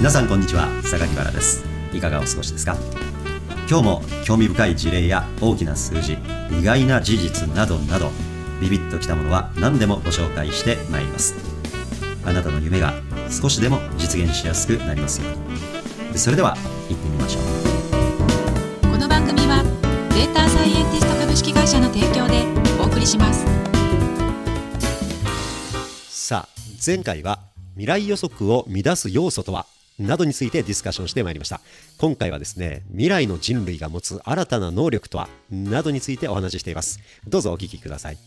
皆さんこんにちは。榊原です。いかがお過ごしですか？今日も興味深い事例や大きな数字意外な事実などなどビビッときたものは何でもご紹介してまいります。あなたの夢が少しでも実現しやすくなりますように。それでは行ってみましょう。この番組はデータサイエンティスト株式会社の提供でお送りします。さあ前回は未来予測を乱す要素とは？などについてディスカッションしてまいりました。今回はですね未来の人類が持つ新たな能力とはなどについてお話ししています。どうぞお聞きください。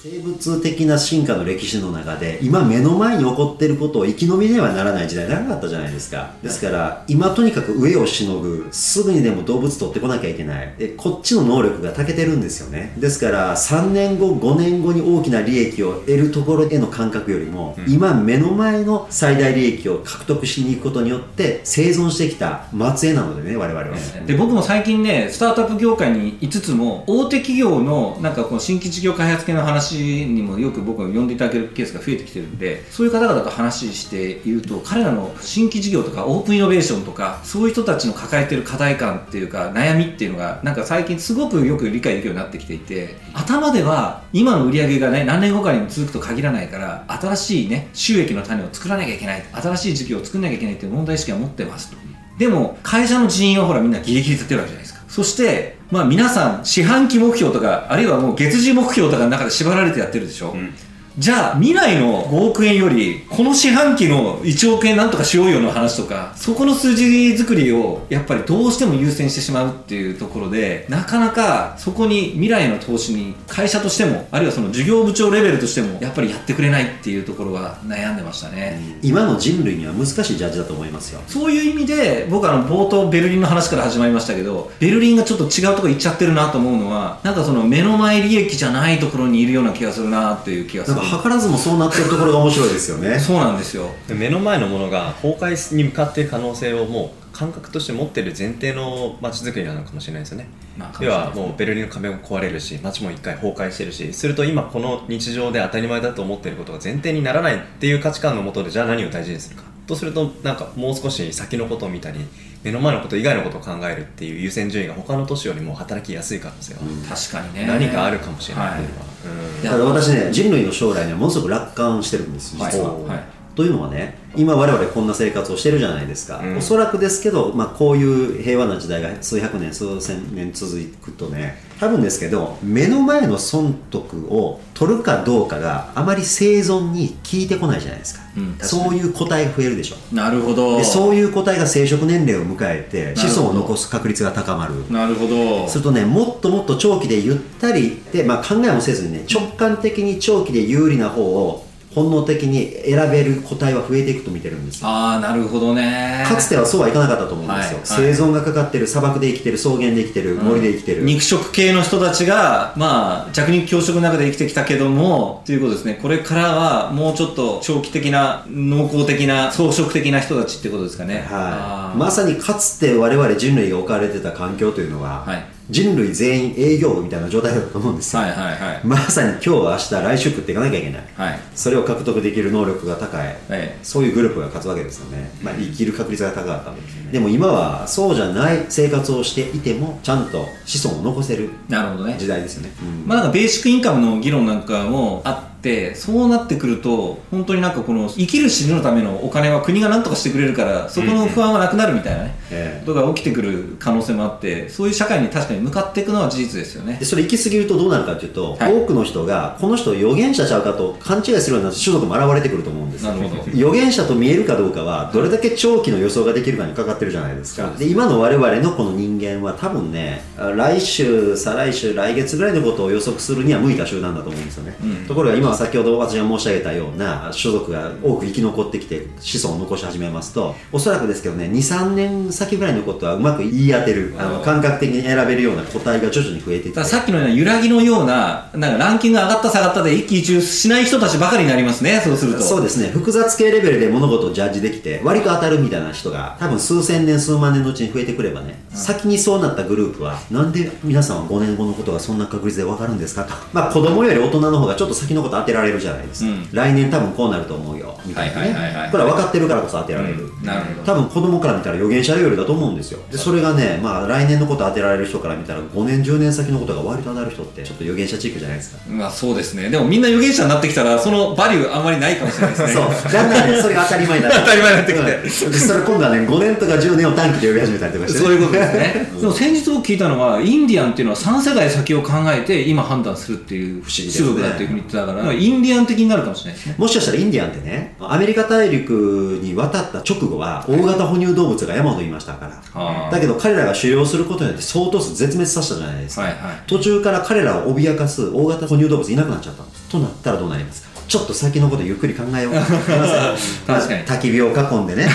生物的な進化の歴史の中で今目の前に起こっていることを生き延びねばならない時代長かったじゃないですか。ですから今とにかく上をしのぐすぐにでも動物取ってこなきゃいけない。でこっちの能力が長けてるんですよね。ですから3年後5年後に大きな利益を得るところへの感覚よりも、うん、今目の前の最大利益を獲得しに行くことによって生存してきた末裔なのでね我々は。で僕も最近ねスタートアップ業界にいつつも大手企業のなんかこの新規事業開発系の話にもよく僕は呼んでいただけるケースが増えてきてるんでそういう方々と話していると彼らの新規事業とかオープンイノベーションとかそういう人たちの抱えてる課題感っていうか悩みっていうのがなんか最近すごくよく理解できるようになってきていて頭では今の売り上げがね何年後かにも続くと限らないから新しいね収益の種を作らなきゃいけない新しい事業を作らなきゃいけないっていう問題意識は持ってますと。でも会社の人員はほらみんなギリギリ立てるわけじゃないですか。そして、まあ皆さん、四半期目標とか、あるいはもう月次目標とかの中で縛られてやってるでしょ。うんじゃあ未来の5億円よりこの四半期の1億円なんとかしようよの話とかそこの数字作りをやっぱりどうしても優先してしまうっていうところでなかなかそこに未来の投資に会社としてもあるいはその事業部長レベルとしてもやっぱりやってくれないっていうところは悩んでましたね、今の人類には難しいジャッジだと思いますよそういう意味で僕あの冒頭ベルリンの話から始まりましたけどベルリンがちょっと違うとこ行っちゃってるなと思うのはなんかその目の前利益じゃないところにいるような気がするなっていう気がする図らずもそうなってるところが面白いですよね。そうなんですよ。目の前のものが崩壊に向かっている可能性をもう感覚として持ってる前提の街づくりなのかもしれないですよね、まあ、要はもうベルリンの壁も壊れるし街も一回崩壊してるしすると今この日常で当たり前だと思っていることが前提にならないっていう価値観のもとでじゃあ何を大事にするか。とするとなんかもう少し先のことを見たり目の前のこと以外のことを考えるっていう優先順位が他の都市よりも働きやすい可能性は、うん、確かにね。何かあるかもしれない、はい、うん、だから私ね人類の将来にはものすごく楽観してるんです実は、はい、というのはね今我々こんな生活をしてるじゃないですか、うん、おそらくですけど、まあ、こういう平和な時代が数百年数千年続くとね多分ですけど目の前の損得を取るかどうかがあまり生存に効いてこないじゃないですか。うん、そういう個体が増えるでしょ。なるほど。でそういう個体が生殖年齢を迎えて子孫を残す確率が高まる。なるほど。するとねもっともっと長期でゆったりで、まあ、考えもせずにね直感的に長期で有利な方を本能的に選べる個体は増えていくと見てるんですああなるほどね。かつてはそうはいかなかったと思うんですよ、はい、生存がかかってる砂漠で生きてる草原で生きてる、森で生きてる。肉食系の人たちがまあ弱肉強食の中で生きてきたけどもということですね。これからはもうちょっと長期的な農耕的な草食的な人たちってことですかね。はい。まさにかつて我々人類が置かれてた環境というのは、はい人類全員営業部みたいな状態だと思うんですよ、はいはいはい、まさに今日明日来週食っていかなきゃいけない、はい、それを獲得できる能力が高い、はい、そういうグループが勝つわけですよね、まあ、生きる確率が高かったわけですね。でも今はそうじゃない生活をしていてもちゃんと子孫を残せるなるほどね。時代ですよね、うん、まあなんかベーシックインカムの議論なんかもあってそうなってくると本当になんかこの生きる死ぬのためのお金は国が何とかしてくれるからそこの不安はなくなるみたいなね、うん、ことが起きてくる可能性もあってそういう社会に確かに向かっていくのは事実ですよね。でそれ行き過ぎるとどうなるかというと、はい、多くの人がこの人預言者ちゃうかと勘違いするような種族も現れてくると思うんですなるほど。預言者と見えるかどうかはどれだけ長期の予想ができるかにかかってるじゃないですか。で今の我々のこの人間は多分ね来週再来週来月ぐらいのことを予測するには向いた集団だと思うんですよね、うん、ところが今は先ほど私が申し上げたような種族が多く生き残ってきて子孫を残し始めますとおそらくですけどね23年先ぐらいのことはうまく言い当てるあの感覚的に選べるような個体が徐々に増えていってさっきのような揺らぎのようななんかランキング上がった下がったで一喜一憂しない人たちばかりになりますねそうすると。そうですね。複雑系レベルで物事をジャッジできて割と当たるみたいな人が多分数千年数万年のうちに増えてくればね、うん、先にそうなったグループはなんで皆さんは5年後のことがそんな確率で分かるんですかと。まあ子供より大人の方がちょっと先のこと当てられるじゃないですか、うん。来年多分こうなると思うよ。みたいなね、これは分かってるからこそ当てられる、うん。なるほど。多分子供から見たら予言者レベルだと思うんですよ。でそれがね、まあ、来年のこと当てられる人から見たら5年10年先のことが割と当たる人ってちょっと予言者チックじゃないですか。まあそうですね。でもみんな預言者になってきたらそのバリューあんまりないかもしれないですね。そう。だんだんね それが当たり前になって当たり前になってきて。うん。でそれ今度はね5年とか10年を短期で呼び始めたりとかして、ね、そういうことですね。でも先日僕聞いたのは、インディアンっていうのは3世代先を考えて今判断するっていう不思議ですね。種族だっていうふうに言ってたから、インディアン的になるかもしれないですね。もしかしたらインディアンってねアメリカ大陸に渡った直後は大型哺乳動物が山ほどいましたから、あー。だけど彼らが狩猟することによって相当数絶滅させたじゃないですか、はいはい。途中から彼らを脅かす大型哺乳動物いなくなっちゃったんです。となったらどうなりますか？ちょっと先のことゆっくり考えよう。確かに。焚き火を囲んでね。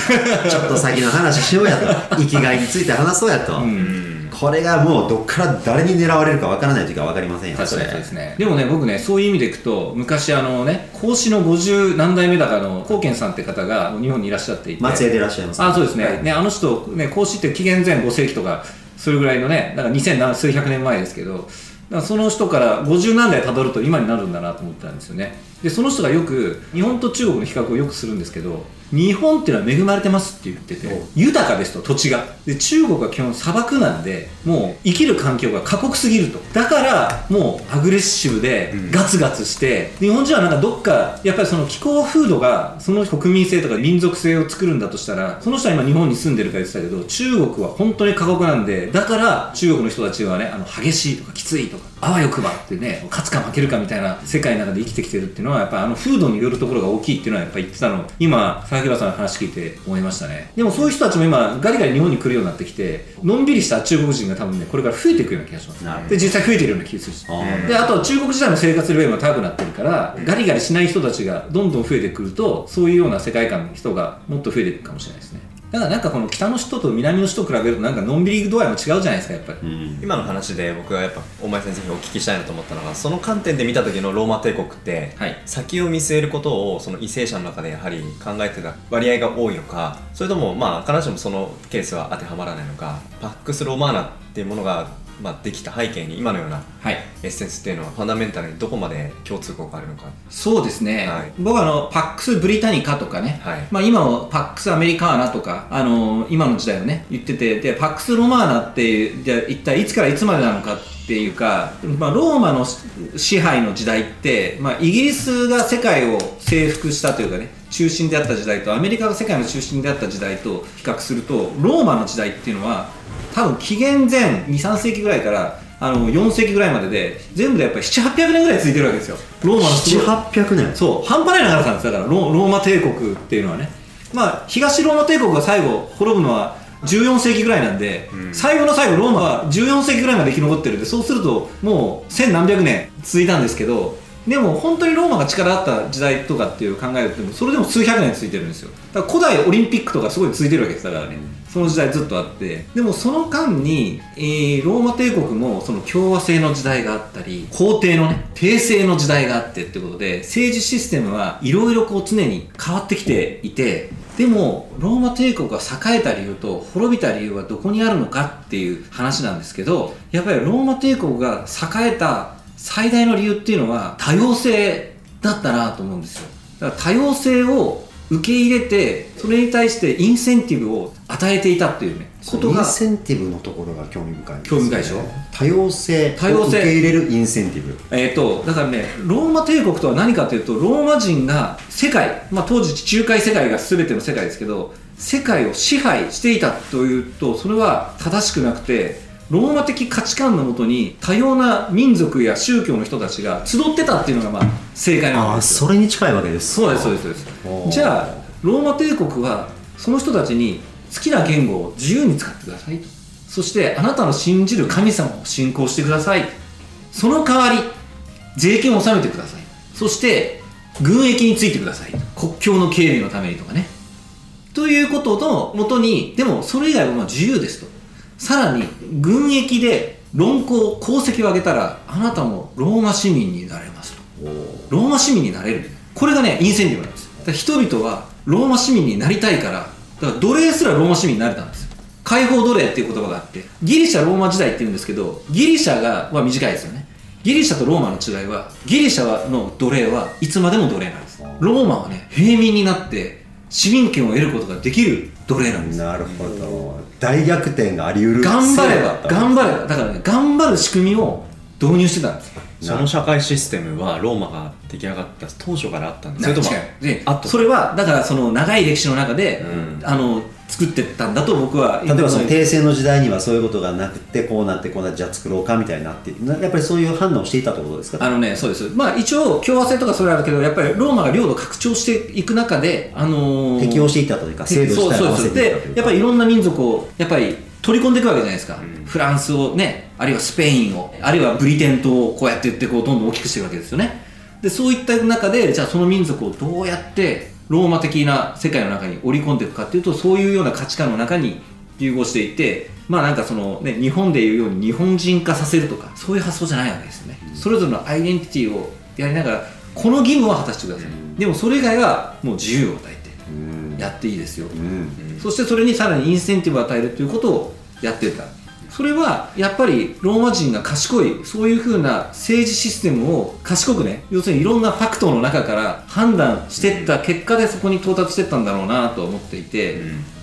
ちょっと先の話しようやと。生きがいについて話そうやと、これがもうどっから誰に狙われるかわからない時は分かりませんよ。確かにれそうですね。でもね、僕ね、そういう意味でいくと、昔あのね、孔子の50何代目だかの孔健さんって方が日本にいらっしゃっていて。松江でいらっしゃいます。あそうですね,、はい。ねあの人、ね、孔子って紀元前5世紀とかそれぐらいのねだから2000何数百年前ですけどその人から50何代たどると今になるんだなと思ったんですよね。でその人がよく日本と中国の比較をよくするんですけど日本っていうのは恵まれてますって言ってて豊かですと土地が。で中国は基本砂漠なんでもう生きる環境が過酷すぎると。だからもうアグレッシブでガツガツして、日本人はなんかどっかやっぱりその気候風土がその国民性とか民族性を作るんだとしたらその人は今日本に住んでるから言ってたけど中国は本当に過酷なんでだから中国の人たちはねあの激しいとかきついとかあわよくばってね勝つか負けるかみたいな世界の中で生きてきてるっていうのはやっぱあの風土によるところが大きいっていうのはやっぱ言ってたの。を今佐さんの話聞いて思いましたね。でもそういう人たちも今ガリガリ日本に来るようになってきてのんびりした中国人が多分ねこれから増えていくような気がします。で実際増えてるような気がするし。であとは中国時代の生活レベルも高くなってるからガリガリしない人たちがどんどん増えてくるとそういうような世界観の人がもっと増えていくかもしれないですねだからなんかこの北の人と南の人と比べるとなんかのんびり度合いも違うじゃないですかやっぱり、今の話で僕がやっぱ大前先生にお聞きしたいなと思ったのがその観点で見た時のローマ帝国って、はい。先を見据えることをその為政者の中でやはり考えてた割合が多いのかそれともまあ必ずしもそのケースは当てはまらないのかパックス・ローマーナっていうものが、まあ、できた背景に今のようなはい。エッセンスっていうのはファンダメンタルにどこまで共通項があるのか。そうですね、はい。僕はあのパックス・ブリタニカとかね、はい。まあ、今もパックス・アメリカーナとか、あの今の時代をね言っててでパックス・ロマーナってじゃあ一体いつからいつまでなのかっていうか、まあ、ローマの支配の時代って、まあ、イギリスが世界を征服したというかね中心であった時代とアメリカが世界の中心であった時代と比較するとローマの時代っていうのは多分紀元前23世紀ぐらいからあの4世紀ぐらいまでで全部でやっぱり7800年ぐらい続いてるわけですよ。ローマのすごい。7800年？そう。半端ない長さなんですだからロローマ帝国っていうのはね。まあ東ローマ帝国が最後滅ぶのは14世紀ぐらいなんで、最後の最後ローマは14世紀ぐらいまで生き残ってるんでそうするともう千何百年続いたんですけどでも本当にローマが力あった時代とかっていう考えるとそれでも数百年続いてるんですよ。だから古代オリンピックとかすごい続いてるわけです。だからねその時代ずっとあってでもその間に、えーローマ帝国もその共和制の時代があったり皇帝のね帝政の時代があってってことで政治システムはいろいろこう常に変わってきていてでもローマ帝国が栄えた理由と滅びた理由はどこにあるのかっていう話なんですけどやっぱりローマ帝国が栄えた最大の理由っていうのは多様性だったなと思うんですよ。だから多様性を受け入れてそれに対してインセンティブを与えていたっていうねことがインセンティブのところが興味深いね。興味深いでしょ？多様性多様性。を受け入れるインセンティブ。えー、とだからねローマ帝国とは何かというとローマ人が世界、まあ、当時地中海世界が全ての世界ですけど世界を支配していたというとそれは正しくなくてローマ的価値観のもとに多様な民族や宗教の人たちが集ってたっていうのがまあ正解なああわけですよ。それに近いわけです。そうですそうですそうです。じゃあローマ帝国はその人たちに好きな言語を自由に使ってくださいと。そしてあなたの信じる神様を信仰してください。その代わり税金を納めてください。そして軍役についてください国境の警備のためにとかね。ということのもとにでもそれ以外はまあ自由ですとさらに軍役で論功功績を上げたらあなたもローマ市民になれますと。ローマ市民になれる。これがねインセンティブなんです。だから人々はローマ市民になりたいからだから奴隷すらローマ市民になれたんですよ。解放奴隷っていう言葉があってギリシャローマ時代って言うんですけどギリシャがは短いですよね。ギリシャとローマの違いはギリシャの奴隷はいつまでも奴隷なんです。ローマはね平民になって市民権を得ることができる奴隷なんです。なるほど。大逆転があり得る頑張れば頑張れば。だからね頑張る仕組みを導入してたんです。その社会システムはローマが出来上がった当初からあったんですそれともあと。それはだからその長い歴史の中で、うん。あの作ってったんだと僕は例えばその帝政の時代にはそういうことがなくてこうなってこうなってじゃあ作ろうかみたいになってなやっぱりそういう判断をしていたってことですか？あのね、そうです。まあ一応、共和制とかそれあるけど、やっぱりローマが領土拡張していく中で、あのー適応していったというか制度自体を合わせていで、やっぱりいろんな民族を、やっぱり取り込んでいくわけじゃないですか。んフランスをね、あるいはスペインを、あるいはブリテン島をこうやって言って、こうどんどん大きくしていくわけですよね。で、そういった中で、じゃあその民族をどうやってローマ的な世界の中に織り込んでいくかっていうと、そういうような価値観の中に融合していて、まあなんかそのね、日本でいうように日本人化させるとか、そういう発想じゃないわけですよね。それぞれのアイデンティティをやりながら、この義務は果たしてください。でもそれ以外はもう自由を与えうんてやっていいですよ。うんそしてそれにさらにインセンティブを与えるということをやってた。それはやっぱりローマ人が賢いそういうふうな政治システムを賢くね要するにいろんなファクトの中から判断していった結果でそこに到達していったんだろうなと思っていて、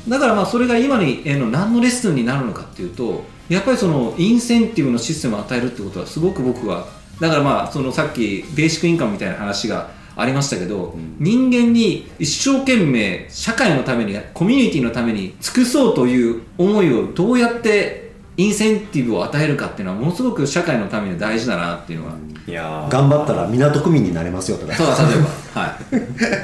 だからまあそれが今にへの何のレッスンになるのかっていうとやっぱりそのインセンティブのシステムを与えるってことはすごく僕はだからまあそのさっきベーシックインカムみたいな話がありましたけど、人間に一生懸命社会のためにコミュニティのために尽くそうという思いをどうやってインセンティブを与えるかっていうのはものすごく社会のために大事だなっていうのは、いやー。頑張ったら港区民になれますよとか。そうだ例えば。は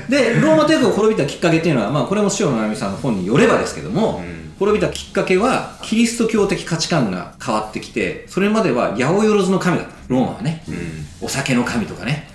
い。で ローマ帝国を滅びたきっかけっていうのは、まあ、これも塩野直美さんの本によればですけども、うん。滅びたきっかけはキリスト教的価値観が変わってきてそれまでは八百万の神だった。ローマはね、お酒の神とかね。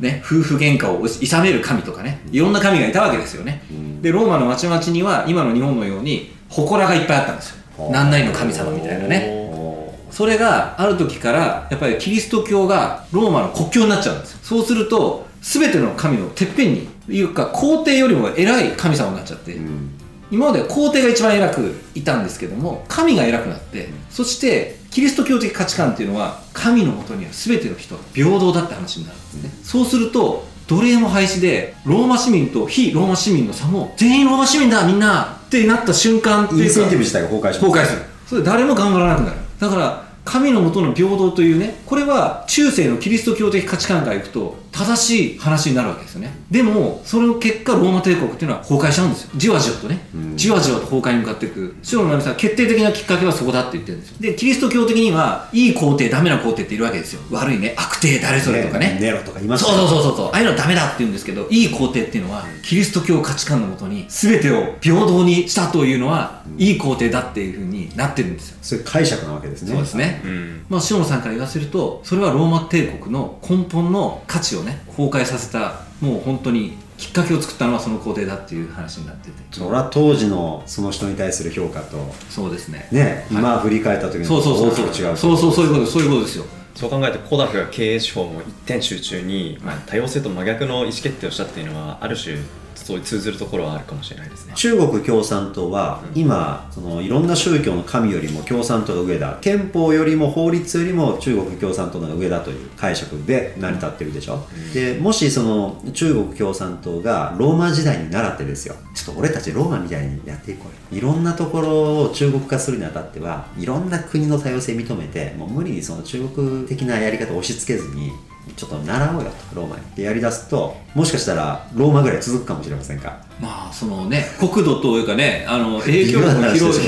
ね、夫婦喧嘩を諌める神とかね。いろんな神がいたわけですよね、でローマの町々には今の日本のように祠がいっぱいあったんですよ何々の神様みたいなね。おそれがある時からやっぱりキリスト教がローマの国教になっちゃうんですよ。そうすると全ての神のてっぺんにいうか皇帝よりも偉い神様になっちゃって、ーうん。今までは皇帝が一番偉くいたんですけども神が偉くなってそしてキリスト教的価値観っていうのは神のもとには全ての人は平等だって話になるんですね、そうすると奴隷も廃止でローマ市民と非ローマ市民の差も全員ローマ市民だみんなってなった瞬間インセンティブ自体が崩壊します。崩壊する。それ誰も頑張らなくなる。だから神のもとの平等というねこれは中世のキリスト教的価値観からいくと正しい話になるわけですよね。でもその結果ローマ帝国っていうのは崩壊しちゃうんですよ。じわじわとね、うん。じわじわと崩壊に向かっていく。塩野直美さんは決定的なきっかけはそこだって言ってるんですよ。でキリスト教的にはいい皇帝ダメな皇帝っているわけですよ。悪いね。悪帝誰それとかね。ネロとかいますそうそうそうそうそう。ああいうのはダメだって言うんですけどいい皇帝っていうのはキリスト教価値観のもとに全てを平等にしたというのは、いい皇帝だっていうふうになってるんですよ。そういう解釈なわけですね。そうですね、うん。まあ、塩野さんから言わせるとそれはローマ帝国の根本の価値をね崩壊させたもう本当にきっかけを作ったのはその皇帝だっていう話になってて。それは当時のその人に対する評価とそうですね。ねはい。今振り返った時のそうそうそう。大きく違うそうそうそういうことそういうことですよ。そう考えてコダフが経営手法も一点集中に、まあ、多様性と真逆の意思決定をしたっていうのはある種そういう通ずるところはあるかもしれないですね。中国共産党は今そのいろんな宗教の神よりも共産党が上だ。憲法よりも法律よりも中国共産党の方が上だという解釈で成り立ってるでしょ、でもしその中国共産党がローマ時代に倣ってですよ。ちょっと俺たちローマみたいにやっていこうよ。いろんなところを中国化するにあたってはいろんな国の多様性認めてもう無理にその中国的なやり方を押し付けずにちょっと習おうよとローマに。ってやりだすともしかしたらローマぐらい続くかもしれませんか？まあそのね国土というかねあの影響力の広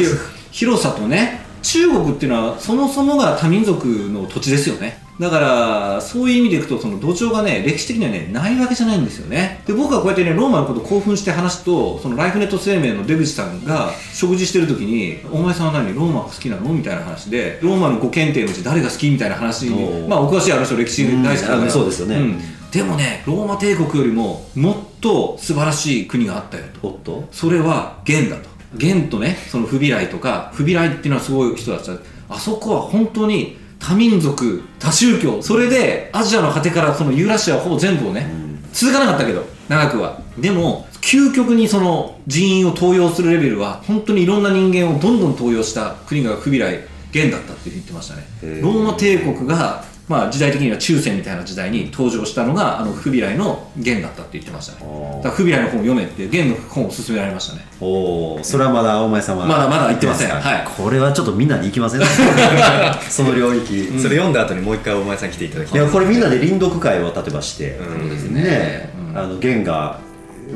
広さとね中国っていうのはそもそもが多民族の土地ですよね。だからそういう意味でいくとその土壌がね歴史的にはねないわけじゃないんですよね。で僕はこうやってねローマのこと興奮して話すとそのライフネット生命の出口さんが食事してる時に「お前さんは何？ローマが好きなの?」みたいな話でローマの五検定のうち誰が好き？みたいな話にまあお詳しいあの人歴史大好きだからうんそうですよね。ん。でもねローマ帝国よりももっと素晴らしい国があったよと。おっと？それは元だと元とねそのフビライとかフビライっていうのはすごい人だったあそこは本当に多民族多宗教それでアジアの果てからそのユーラシアほぼ全部をね、続かなかったけど長くは。でも究極にその人員を登用するレベルは本当にいろんな人間をどんどん登用した国がフビライ元だったって言ってましたね。ローマ帝国がまあ、時代的には中世みたいな時代に登場したのがあのフビライの弦だったって言ってましたね。だからフビライの本を読めって弦の本を勧められましたね。おおそれはまだ大前さんはまだまだ言ってません。か？はい。これはちょっとみんなで行きません？その領域、それ読んだ後にもう一回お前さん来ていただきいたい。やこれみんなで臨読会を例えばして、うん。ですね。ねうん。あの弦が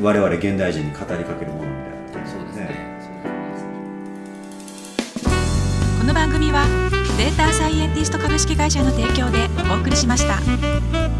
我々現代人に語りかけるものみたいなそうですね。この番組はデータサイエンティスト株式会社の提供でお送りしました。